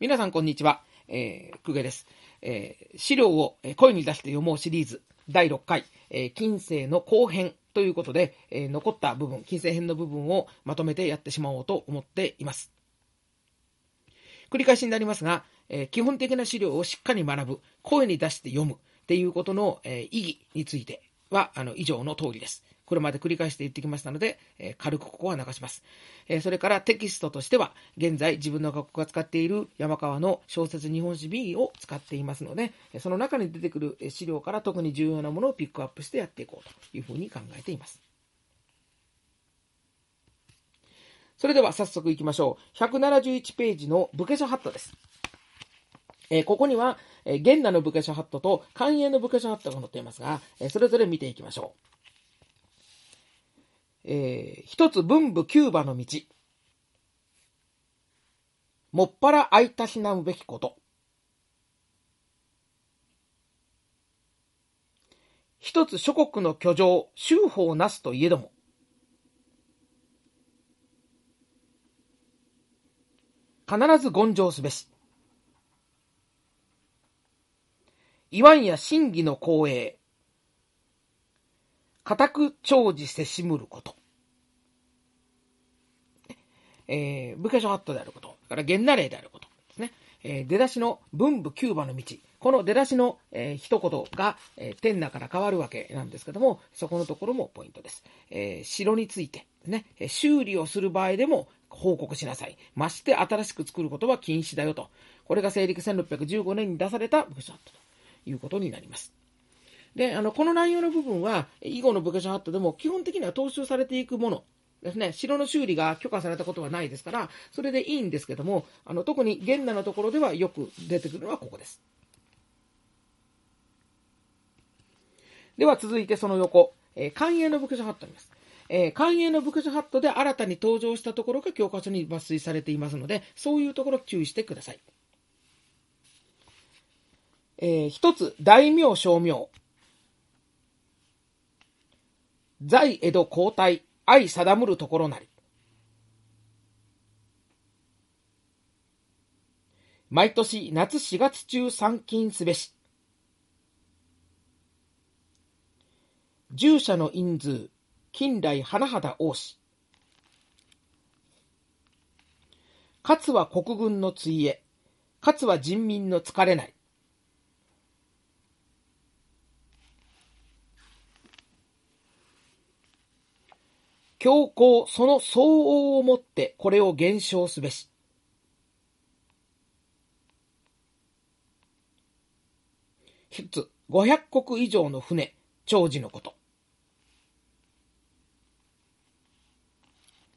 皆さんこんにちは。えー、くげです。えー、資料を声に出して読もうシリーズ第6回、えー、近世の後編ということで、えー、残った部分、近世編の部分をまとめてやってしまおうと思っています。繰り返しになりますが、えー、基本的な資料をしっかり学ぶ、声に出して読むっていうことの、えー、意義については、あの、以上の通りです。これまで繰り返して言ってきましたので、えー、軽くここは流します、えー、それからテキストとしては、現在自分の学校が使っている山川の小説日本史 B を使っていますので、その中に出てくる資料から特に重要なものをピックアップしてやっていこうというふうに考えています。それでは早速行きましょう。171ページの武家者ハットです。えー、ここには、えー、現代の武家者ハットと寛永の武家者ハットが載っていますが、えー、それぞれ見ていきましょう。えー、一つ文武キューバの道。もっぱら会いたしなむべきこと。一つ諸国の居城、州法なすといえども。必ず言上すべし。言わんや真偽の光栄。固く長寿せしむること。えー、武家書ハットであること、それから源奈霊であることですね。えー、出だしの文武キューバの道。この出だしの、えー、一言が、えー、天那から変わるわけなんですけども、そこのところもポイントです。えー、城についてですね、修理をする場合でも報告しなさい。まして新しく作ることは禁止だよと。これが西暦1615年に出された武家書ハットということになります。で、あの、この内容の部分は、以後の武家書ハットでも基本的には踏襲されていくものですね、城の修理が許可されたことはないですから、それでいいんですけども、あの特に現代のところではよく出てくるのはここです。では続いてその横、えー、寛永の武家書ハットあります。えー、寛永の武家書ハットで新たに登場したところが教科書に抜粋されていますので、そういうところ注意してください。えー、一つ、大名称名。在江戸皇太愛定むるところなり。毎年夏4月中参勤すべし。従者の因数、近来甚だ王子。かつは国軍のついえ、かつは人民の疲れない。強行その相応をもってこれを減少すべし。一つ、500国以上の船、長寿のこと。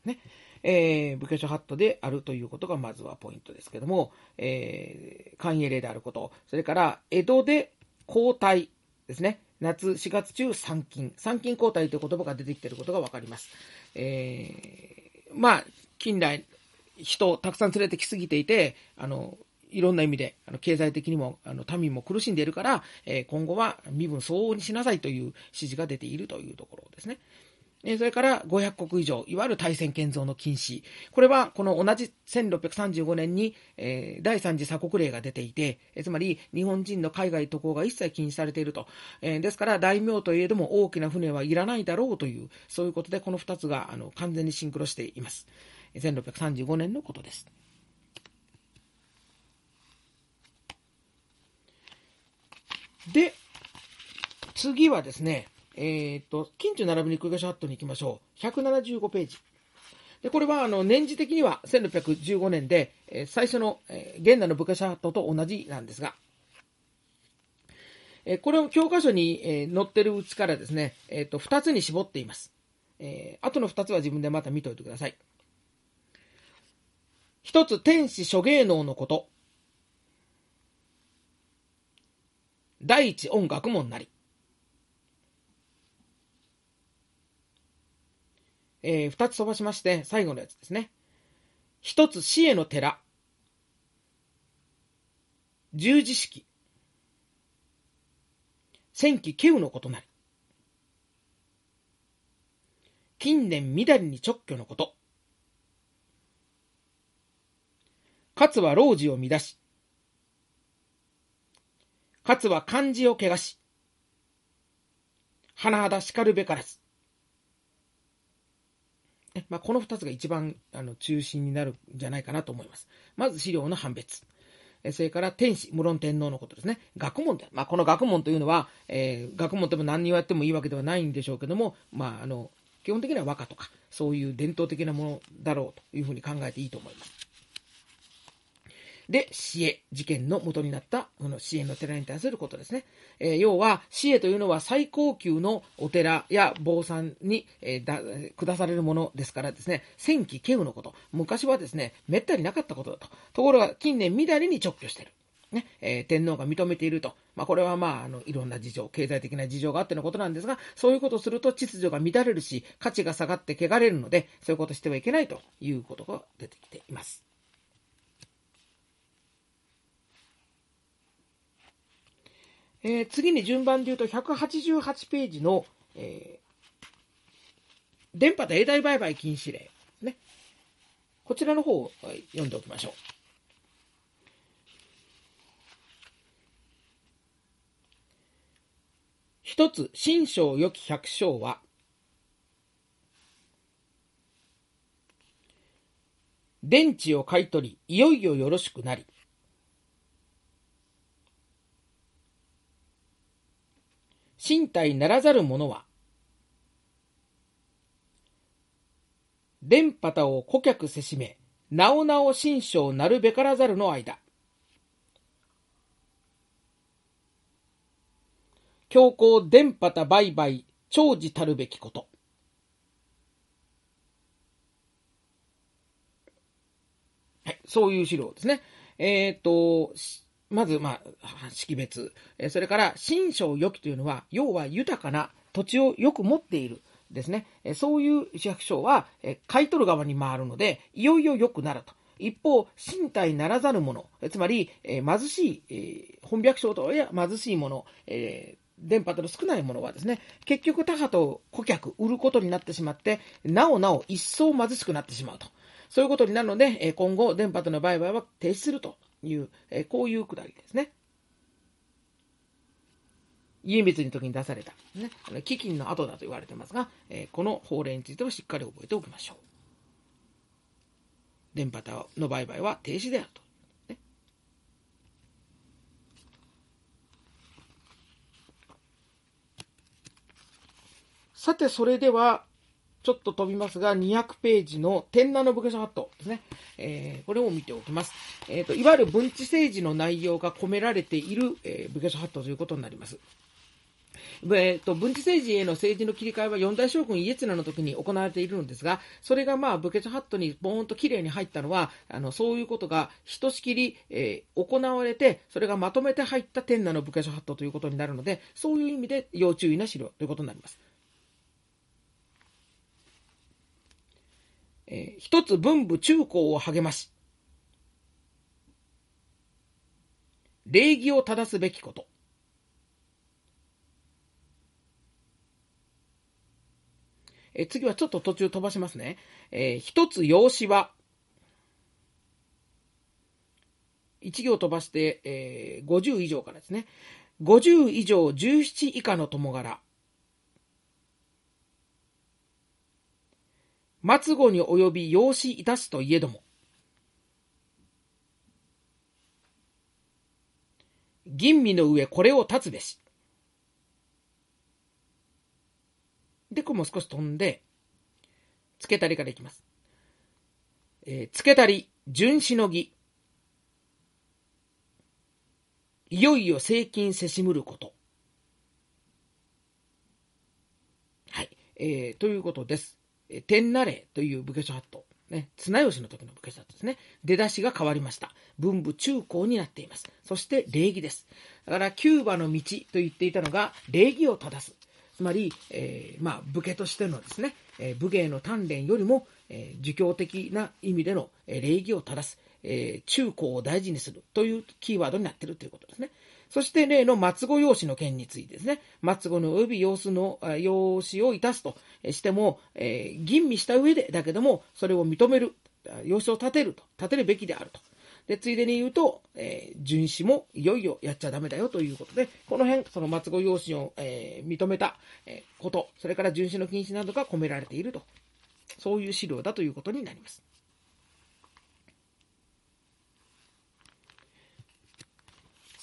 ね。えー、武家書ハットであるということがまずはポイントですけども、えー、寛永令であること、それから江戸で交代ですね。夏4月中参勤。参勤交代という言葉が出てきていることがわかります。えー、まあ、近代、人をたくさん連れてきすぎていて、あの、いろんな意味で、あの経済的にも、あの民も苦しんでいるから、えー、今後は身分相応にしなさいという指示が出ているというところですね。えそれから500国以上、いわゆる対戦建造の禁止。これは、この同じ1635年に、え、第三次鎖国令が出ていて、えつまり、日本人の海外渡航が一切禁止されていると。え、ですから、大名といえども大きな船はいらないだろうという、そういうことで、この2つがあの完全にシンクロしています。1635年のことです。で、次はですね、えっ、と、近中並びに空シャットに行きましょう。175ページ。で、これは、あの、年次的には1615年で、えー、最初の、えー、現代のブカシャットと同じなんですが、えー、これを教科書に、え、載ってるうちからですね、えっ、と、2つに絞っています。えー、後の2つは自分でまた見といてください。一つ、天使諸芸能のこと。第一音楽門なり。えー、二つ飛ばしまして、最後のやつですね。一つ、死への寺。十字式。戦記ケウのことなり。近年みだりに直居のこと。勝は老子を乱し、勝は漢字を汚し、甚だ叱るべからず。まあ、この2つが一番あの中心になるんじゃないかなと思います。まず資料の判別。それから天使、無論天皇のことですね。学問で。まあ、この学問というのは、えー、学問でも何をやってもいいわけではないんでしょうけども、まあ、あの、基本的には和歌とか、そういう伝統的なものだろうというふうに考えていいと思います。で、死へ、事件の元になった、この死への寺に対することですね。えー、要は、死へというのは最高級のお寺や坊さんに、えー、だ下されるものですからですね、戦記敬具のこと。昔はですね、めったになかったことだと。ところが、近年、みだりに直居している。ね、えー、天皇が認めていると。まあ、これはまあ、あの、いろんな事情、経済的な事情があってのことなんですが、そういうことをすると秩序が乱れるし、価値が下がって汚れるので、そういうことしてはいけないということが出てきています。えー、次に順番で言うと188ページの、えー、電波と永代売買禁止令ね。こちらの方を読んでおきましょう。一つ、新章良き百姓は、電池を買い取り、いよいよよろしくなり、身体ならざる者は、電波たを顧客せしめ、なおなお心象なるべからざるの間。強行電波た売買、長寿たるべきこと。はい、そういう資料ですね。えっ、ー、と、まず、まあ、識別。えそれから、新章良きというのは、要は豊かな土地をよく持っている。ですね。えそういう市役所は、え買い取る側に回るので、いよいよ良くなると。一方、身体ならざるもの、つまり、え貧しい、え本百姓とや貧しいもの、え電波との少ないものはですね、結局他派と顧客、売ることになってしまって、なおなお一層貧しくなってしまうと。そういうことになるので、今後、電波との売買は停止するという、えこういうくだりですね。家光の時に出された、ね、飢饉の後だと言われてますが、えこの法令についてはしっかり覚えておきましょう。電波の売買は停止であると。ね、さて、それでは、ちょっと飛びますが、200ページの天南の武家書ハットですね。えー、これを見ておきます。えっ、ー、と、いわゆる文治政治の内容が込められている、えー、武家書ハットということになります。えーと、文治政治への政治の切り替えは四大将軍家綱の時に行われているのですが、それがまあ武家書ハットにボーンと綺麗に入ったのは、あのそういうことがひとしきり、えー、行われて、それがまとめて入った天南の武家書ハットということになるので、そういう意味で要注意な資料ということになります。えー、一つ文武中高を励まし、礼儀を正すべきこと。え、次はちょっと途中飛ばしますね。えー、一つ養子は、一行飛ばして、えー、50以上からですね。50以上17以下の友柄。末後に及び養子いたすといえども、吟味の上これを立つべし。で、これも少し飛んで、つけたりからいきます。えー、つけたり、順しのぎ。いよいよ正金せしむること。はい。えー、ということです。天なれという武家書ハット。ね、綱吉の時の武家書ハットですね。出だしが変わりました。文武中高になっています。そして礼儀です。だから、キューバの道と言っていたのが、礼儀を正す。つまり、えー、まあ、武家としてのですね、えー、武芸の鍛錬よりも、えー、儒教的な意味での、え礼儀を正す、え中高を大事にするというキーワードになっているということですね。そして例の末語用紙の件についてですね、末語の及び様子の、用紙をいたすとしても、えー、吟味した上で、だけども、それを認める、用紙を立てると、立てるべきであると。で、ついでに言うと、えー、巡視もいよいよやっちゃダメだよということで、この辺、その末語用紙を、えー、認めた、えこと、それから巡視の禁止などが込められていると。そういう資料だということになります。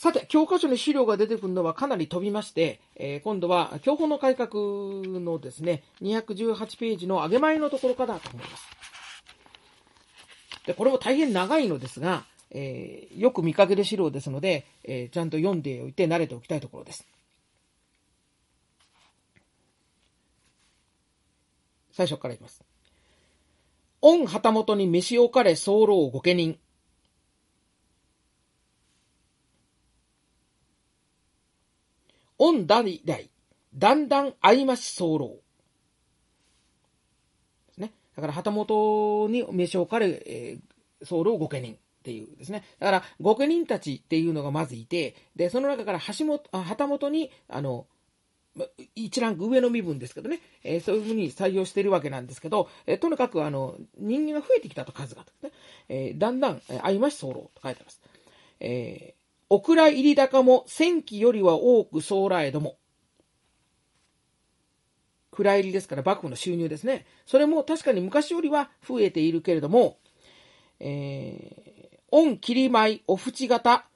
さて、教科書に資料が出てくるのはかなり飛びまして、えー、今度は教法の改革のですね、218ページの上げ前のところかなと思います。で、これも大変長いのですが、えー、よく見かける資料ですので、えー、ちゃんと読んでおいて慣れておきたいところです。最初からいきます。御旗本に召し置かれ候御家人。御代々、だんだん会いまし候。ですね。だから旗本に召し置かれ、えー、候御家人。っていうですね。だから、御家人たちっていうのがまずいて、で、その中から橋本、旗本に、あの、一ランク上の身分ですけどね、えー、そういうふうに採用しているわけなんですけど、えー、とにかくあの人間が増えてきたと、数がと、ねえー、だんだん、えー、いまし候と書いてます。えー、お蔵入り高も千機よりは多く将来ども。蔵入りですから幕府の収入ですね。それも確かに昔よりは増えているけれども、えー、御切り舞お淵型、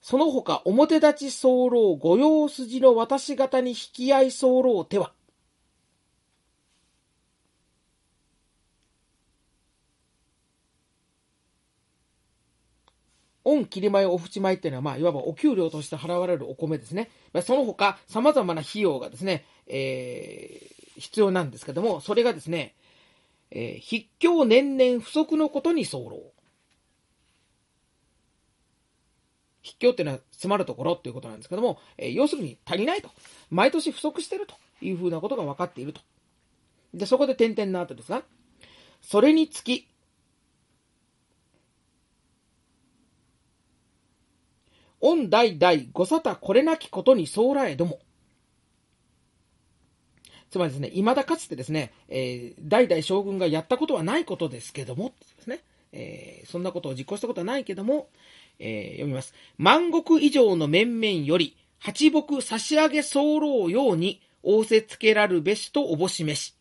その他表立ち候、御用筋の私方に引き合い候手は、御切り米お淵米っていうのは、まあ、いわばお給料として払われるお米ですね。まあ、その他、様々な費用がですね、えー、必要なんですけども、それがですね、えー、筆境年々不足のことに候。筆境っていうのは詰まるところっていうことなんですけども、えー、要するに足りないと。毎年不足してるというふうなことが分かっていると。で、そこで点々の後ですが、それにつき、御代々ご沙汰これなきことにそうらえども。つまりですね、未だかつてですね、えー、代々将軍がやったことはないことですけども、ですね、えー、そんなことを実行したことはないけども、えー、読みます。万国以上の面々より、八木差し上げ候ように、仰せつけらるべしとおぼしめし。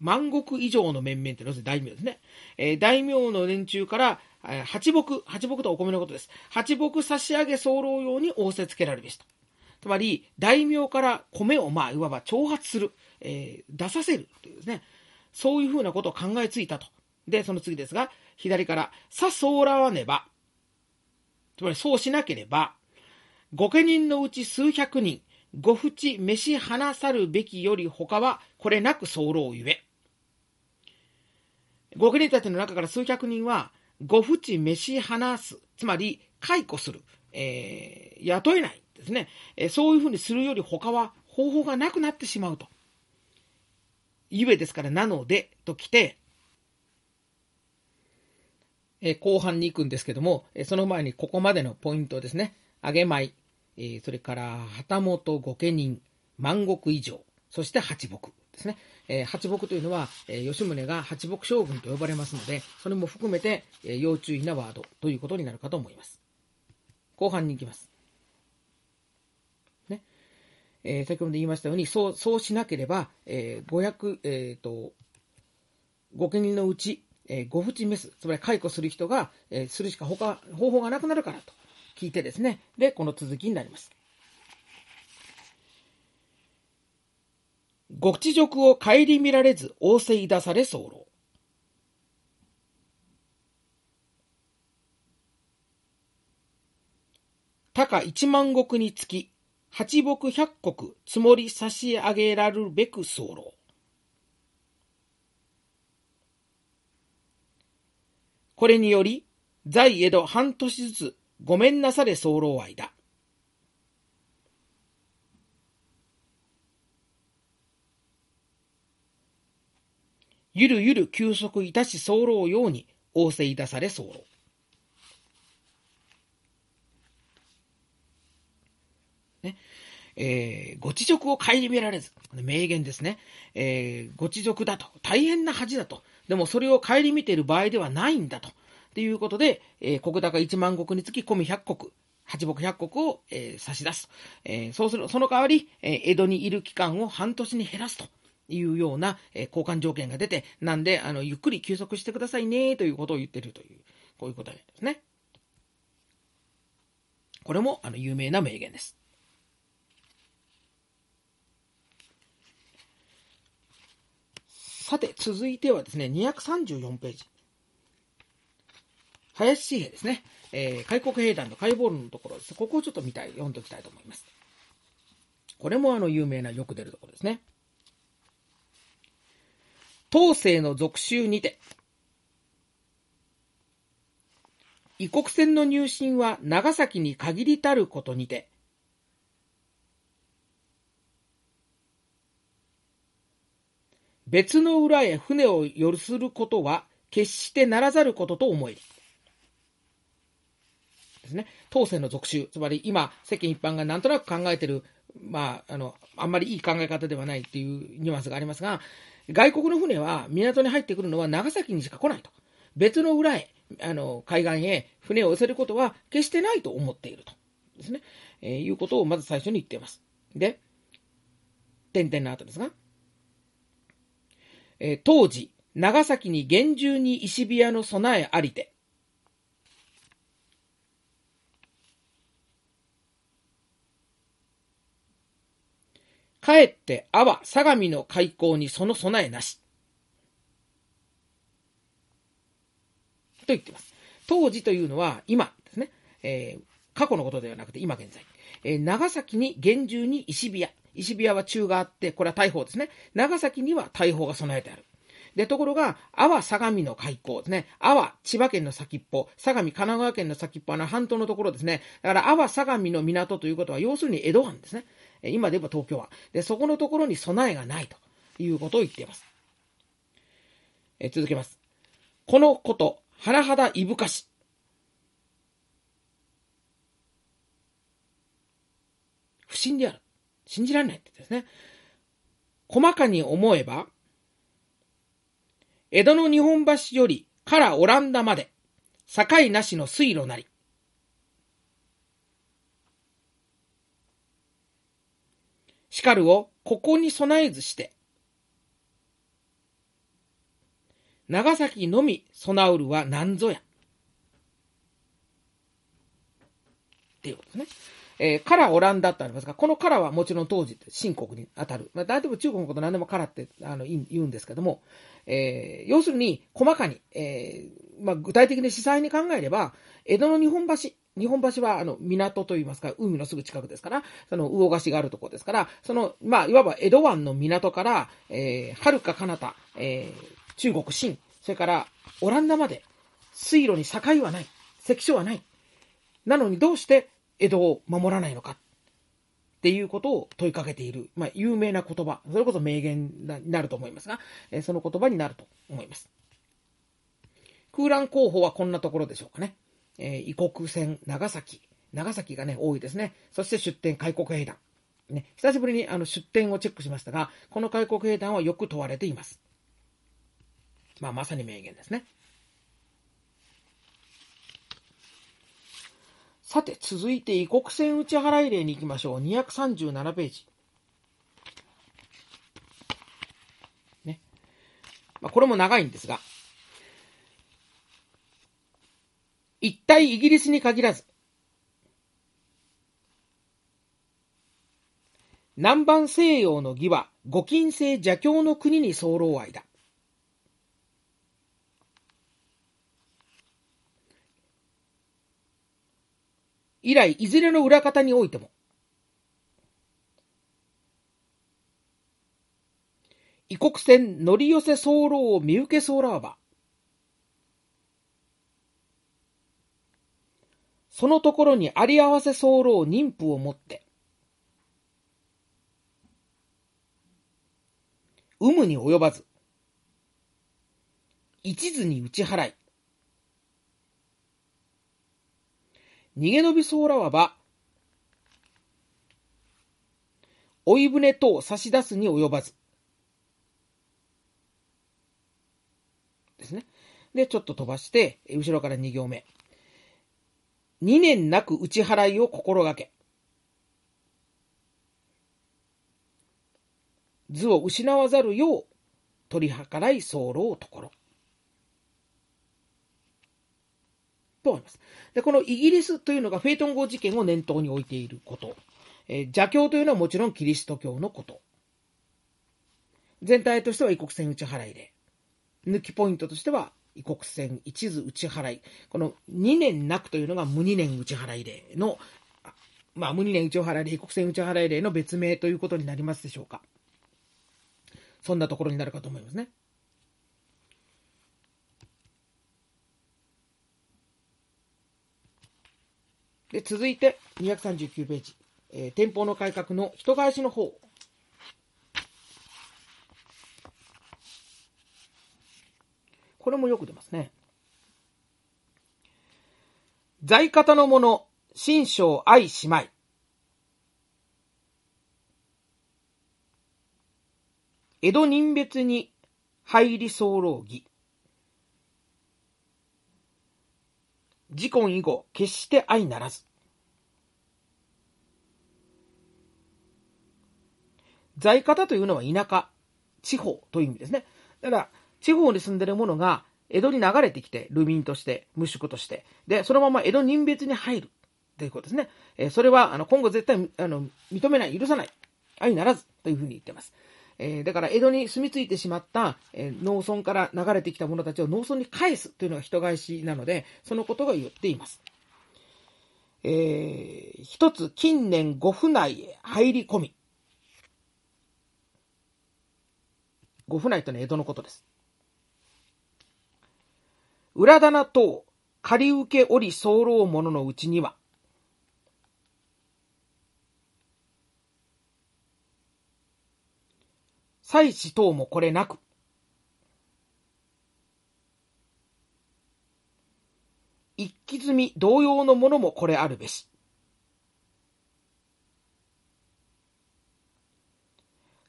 万国以上の面々って要するに大名ですね。えー、大名の連中から、えー、八木、八木とはお米のことです。八木差し上げ候用に仰せつけられるべしと。つまり、大名から米を、まあ、いわば挑発する、えー、出させるというですね。そういうふうなことを考えついたと。で、その次ですが、左から、さそうらわねば、つまりそうしなければ、御家人のうち数百人、ご淵召し離さるべきより他は、これなく候ゆえ。御家人たちの中から数百人は、ご淵召し離す、つまり解雇する、えー、雇えないですね、え、そういうふうにするより他は方法がなくなってしまうと。ゆえですから、なので、と来て、え、後半に行くんですけども、えその前にここまでのポイントですね。揚げ米、えそれから旗本御家人、万石以上、そして八木ですね。えー、八木というのは、えー、吉宗が八木将軍と呼ばれますので、それも含めて、えー、要注意なワードということになるかと思います。後半に行きます。ね。えー、先ほど言いましたように、そう、そうしなければ、えー、500、えっ、ー、と、御家人のうち、えー、ご淵メス、つまり解雇する人が、えー、するしか他、方法がなくなるからと聞いてですね、で、この続きになります。ご地辱を顧みられず仰せい出され候。高一万石につき、八木百国積もり差し上げられるべく候。これにより、在江戸半年ずつごめんなされ候愛ゆるゆる休息いたし候ように仰せいたされ候。ね。えー、ご知直を顧みられず、名言ですね。えー、ご知直だと。大変な恥だと。でもそれを顧みている場合ではないんだと。ということで、えー、国高1万石につき込み100石、八木100石を、えー、差し出す。えー、そうする、その代わり、えー、江戸にいる期間を半年に減らすと。いうような、え、交換条件が出て、なんで、あの、ゆっくり休息してくださいね、ということを言ってるという、こういうことですね。これも、あの、有名な名言です。さて、続いてはですね、234ページ。林紙幣ですね。えー、開国兵団の解剖論のところです。ここをちょっと見たい、読んでおきたいと思います。これもあの、有名なよく出るところですね。東西の属州にて、異国船の入信は長崎に限りたることにて、別の裏へ船を寄することは決してならざることと思える。ですね。当世の属州。つまり今、世間一般がなんとなく考えている、まあ、あの、あんまりいい考え方ではないっていうニュアンスがありますが、外国の船は港に入ってくるのは長崎にしか来ないと。別の裏へ、あの、海岸へ船を寄せることは決してないと思っていると。ですね。えー、いうことをまず最初に言っています。で、点々の後ですが、えー、当時、長崎に厳重に石火屋の備えありて、かえって阿波相模の開港にその備えなし。と言ってます。当時というのは今ですね。えー、過去のことではなくて今現在。えー、長崎に厳重に石火屋。石火屋は中があって、これは大砲ですね。長崎には大砲が備えてある。で、ところが、阿波相模の開港ですね。阿波、千葉県の先っぽ、相模、神奈川県の先っぽ、あの半島のところですね。だから、阿波相模の港ということは、要するに江戸湾ですね。今で言えば東京湾。で、そこのところに備えがないということを言っています。え続けます。このこと、甚だいぶかし。不審である。信じられないってですね。細かに思えば、江戸の日本橋よりからオランダまで、境なしの水路なり。しかるをここに備えずして、長崎のみ備うるは何ぞや。っていうことですね。えー、カラオランダってありますが、このカラはもちろん当時、新国に当たる。まあ、大体中国のこと何でもカラってあの言うんですけども、えー、要するに細かに、えー、まあ、具体的に司祭に考えれば、江戸の日本橋、日本橋はあの港といいますか、海のすぐ近くですから、その魚河岸があるところですから、その、まあ、いわば江戸湾の港から、えー、遥か彼方、えー、中国新、それからオランダまで、水路に境はない、関所はない。なのにどうして江戸を守らないのか？っていうことを問いかけている、まあ、有名な言葉、それこそ名言になると思いますが、えその言葉になると思います。空欄候補はこんなところでしょうかね。えー、異国船、長崎。長崎がね、多いですね。そして出展、開国兵団。ね、久しぶりにあの出展をチェックしましたが、この開国兵団はよく問われています。まあ、まさに名言ですね。さて、続いて異国船打ち払い例に行きましょう。237ページ。ね。まあ、これも長いんですが、一体イギリスに限らず、南蛮西洋の義は、御金制邪教の国に候愛だ。以来、いずれの裏方においても、異国船乗り寄せ候を見受け候わば、そのところにあり合わせ候妊婦を持って、有無に及ばず、一途に打ち払い、逃げ延びそうらわば、追い船等差し出すに及ばず。ですね。で、ちょっと飛ばして、後ろから2行目。2年なく打ち払いを心がけ。図を失わざるよう取り計らい候をところ。と思います。で、このイギリスというのがフェイトン号事件を念頭に置いていること。えー、邪教というのはもちろんキリスト教のこと。全体としては異国船打ち払いで。抜きポイントとしては異国船一途打ち払い。この2年なくというのが無2年打ち払い例の、まあ無2年打ち払い例、異国船打ち払い例の別名ということになりますでしょうか。そんなところになるかと思いますね。で、続いて239ページ。えー、店舗の改革の人返しの方。これもよく出ますね。在方の者、新章愛姉妹。江戸人別に入り候儀。自婚以後、決して愛ならず。在方というのは田舎、地方という意味ですね。だから、地方に住んでる者が江戸に流れてきて、流民として、無宿として、で、そのまま江戸人別に入るということですね。え、それは、あの、今後絶対、あの、認めない、許さない、愛ならずというふうに言ってます。えー、だから江戸に住み着いてしまった、えー、農村から流れてきた者たちを農村に返すというのが人返しなので、そのことが言っています。えー、一つ近年御府内へ入り込み。御府内というのは江戸のことです。裏棚等、借り受けおり候者のうちには、祭祀等もこれなく、一気積み同様のものもこれあるべし。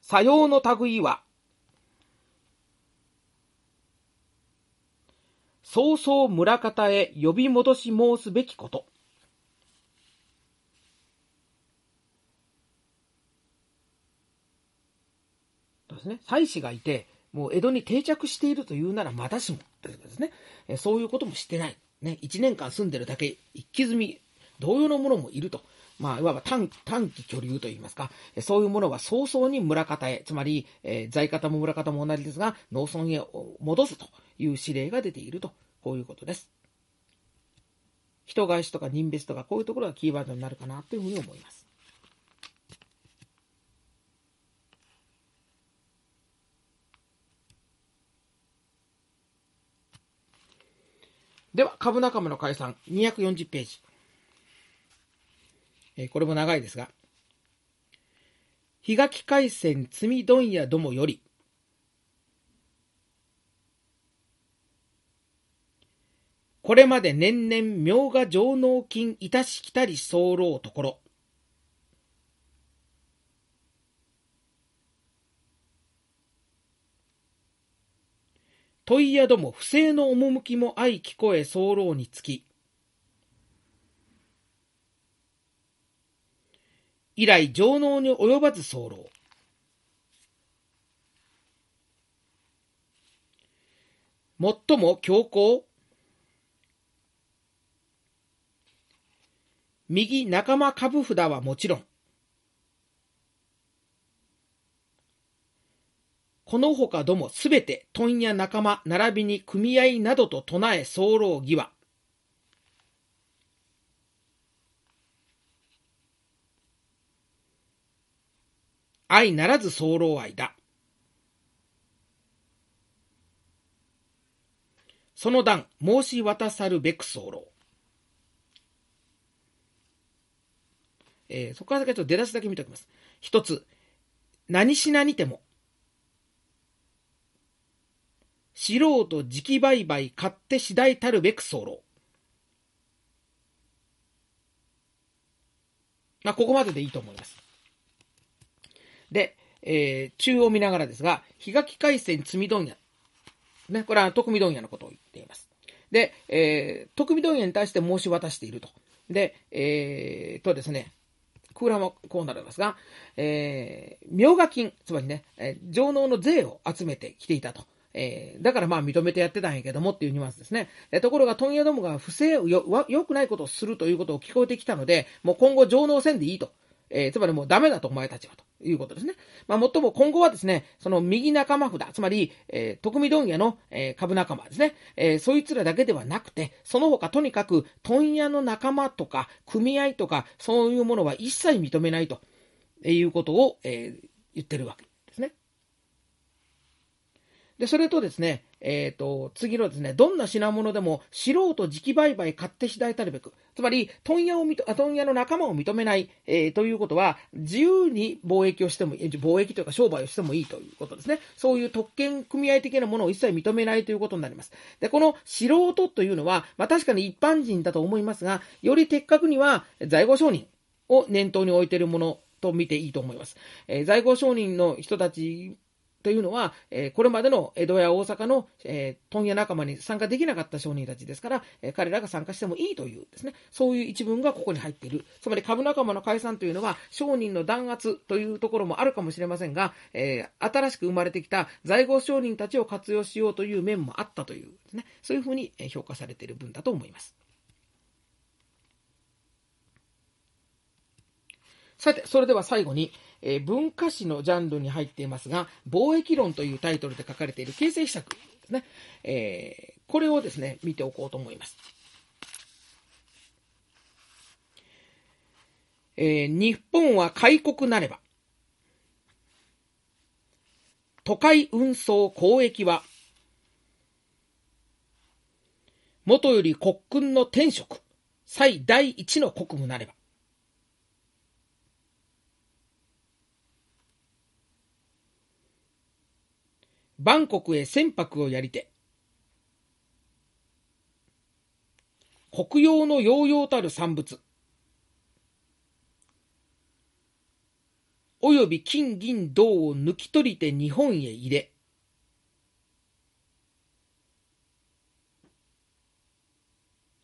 さようの類は、早々村方へ呼び戻し申すべきこと。ですね。妻子がいて、もう江戸に定着しているというならまだしも、ということですね。えそういうこともしてない。ね、1年間住んでるだけ、一気済み、同様のものもいると。まあ、いわば短短期居留といいますか、そういうものは早々に村方へ、つまり、えー、在方も村方も同じですが、農村へ戻すという指令が出ていると、こういうことです。人返しとか人別とか、こういうところがキーワードになるかなというふうに思います。では、株仲間の解散、240ページ。えー、これも長いですが、日垣海戦積問屋どもより、これまで年々明が上納金いたしきたり候ところ、問い宿も不正の趣も相聞こえ候につき、以来上納に及ばず候。最も強行、右仲間株札はもちろん、この他どもすべて問屋仲間並びに組合などと唱え候義は、愛ならず候愛だ。その段申し渡さるべく候。えー、そこから先ちょっと出だしだけ見ておきます。一つ、何しなにても、素人直売買買って次第たるべく候。まあ、ここまででいいと思います。で、えー、中を見ながらですが、日垣海戦積問屋。ね、これは徳見問屋のことを言っています。で、えー、徳見問屋に対して申し渡していると。で、えー、とですね、空欄はこうなりますが、えー、明賀金、つまりね、えー、上納の税を集めてきていたと。えー、だからまあ認めてやってたんやけどもっていうニュアンスですね。え、ところが問屋どもが不正よ、良くないことをするということを聞こえてきたので、もう今後上納せんでいいと。えー、つまりもうダメだとお前たちはということですね。まあ、もっとも今後はですね、その右仲間札、つまり、えー、徳見問屋の、えー、株仲間ですね、えー、そいつらだけではなくて、その他とにかく問屋の仲間とか、組合とか、そういうものは一切認めないということを、えー、言ってるわけで。それとですね、えっ、ー、と、次のですね、どんな品物でも素人直売買買って次第たるべく。つまり、問屋を認、問屋の仲間を認めない、えー、ということは、自由に貿易をしても、貿易というか商売をしてもいいということですね。そういう特権組合的なものを一切認めないということになります。で、この素人というのは、まあ確かに一般人だと思いますが、より的確には在庫商人を念頭に置いているものと見ていいと思います。えー、在庫商人の人たちというのは、え、これまでの江戸や大阪の、え、問屋仲間に参加できなかった商人たちですから、え、彼らが参加してもいいというですね、そういう一文がここに入っている。つまり株仲間の解散というのは、商人の弾圧というところもあるかもしれませんが、え新しく生まれてきた在郷商人たちを活用しようという面もあったというですね、そういうふうに評価されている文だと思います。さて、それでは最後に、えー、文化史のジャンルに入っていますが、貿易論というタイトルで書かれている形成秘策ですね。えー、これをですね、見ておこうと思います。えー、日本は開国なれば、都会運送交易は、元より国君の天職、最第一の国務なれば、バンコクへ船舶をやりて、国用の洋々たる産物、および金銀銅を抜き取りて日本へ入れ、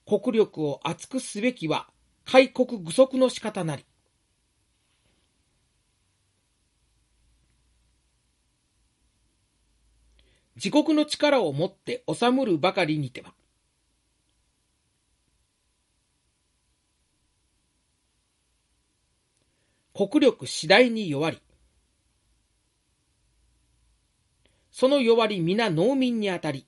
国力を厚くすべきは開国具足の仕方なり。自国の力を持って治むるばかりにては、国力次第に弱り、その弱り皆農民にあたり、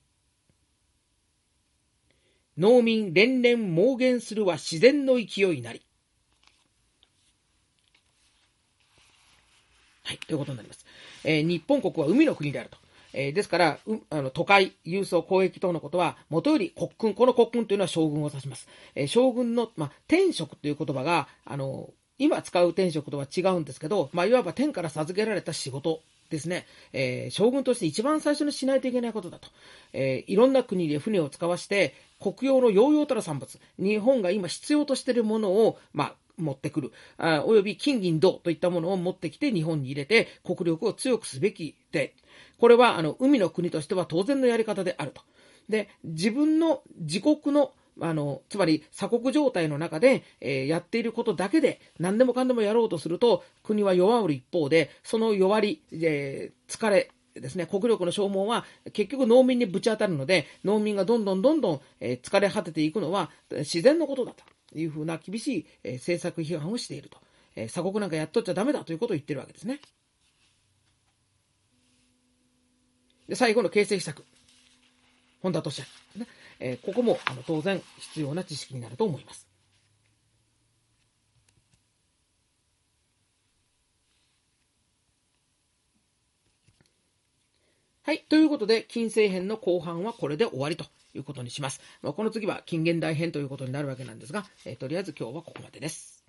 農民連連妄言するは自然の勢いなり。はい、ということになります。えー、日本国は海の国であると。えー、ですから、うあの都会、郵送、交易等のことは、もとより国君、この国君というのは将軍を指します。えー、将軍の、まあ、天職という言葉が、あの、今使う天職とは違うんですけど、まあ、いわば天から授けられた仕事ですね、えー、将軍として一番最初にしないといけないことだと。えー、いろんな国で船を使わして、国用の洋々たる産物、日本が今必要としているものを、まあ、持ってくる、あおよび金銀銅といったものを持ってきて日本に入れて国力を強くすべきで、これはあの海の国としては当然のやり方であると。で、自分の自国のあの、つまり鎖国状態の中で、えー、やっていることだけで何でもかんでもやろうとすると国は弱る一方で、その弱り、えー、疲れ、ですね、国力の消耗は結局農民にぶち当たるので、農民がどんどんどんどん、疲れ果てていくのは自然のことだというふうな厳しい、政策批判をしていると。鎖国なんかやっとっちゃダメだということを言ってるわけですね。で、最後の形成施策。本田俊明。ねえー、ここもあの当然必要な知識になると思います。はい。ということで、近世編の後半はこれで終わりということにします。まあ、この次は近現代編ということになるわけなんですが、えー、とりあえず今日はここまでです。